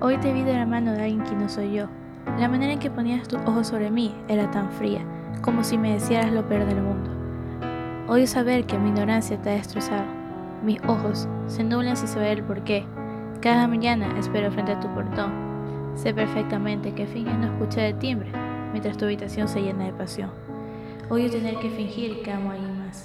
Hoy te vi de la mano de alguien que no soy yo. La manera en que ponías tus ojos sobre mí era tan fría, como si me decieras lo peor del mundo. Odio saber que mi ignorancia te ha destrozado. Mis ojos se nublan si se ve el porqué. Cada mañana espero frente a tu portón. Sé perfectamente que finges no escuchar el timbre mientras tu habitación se llena de pasión. Odio tener que fingir que amo a alguien más.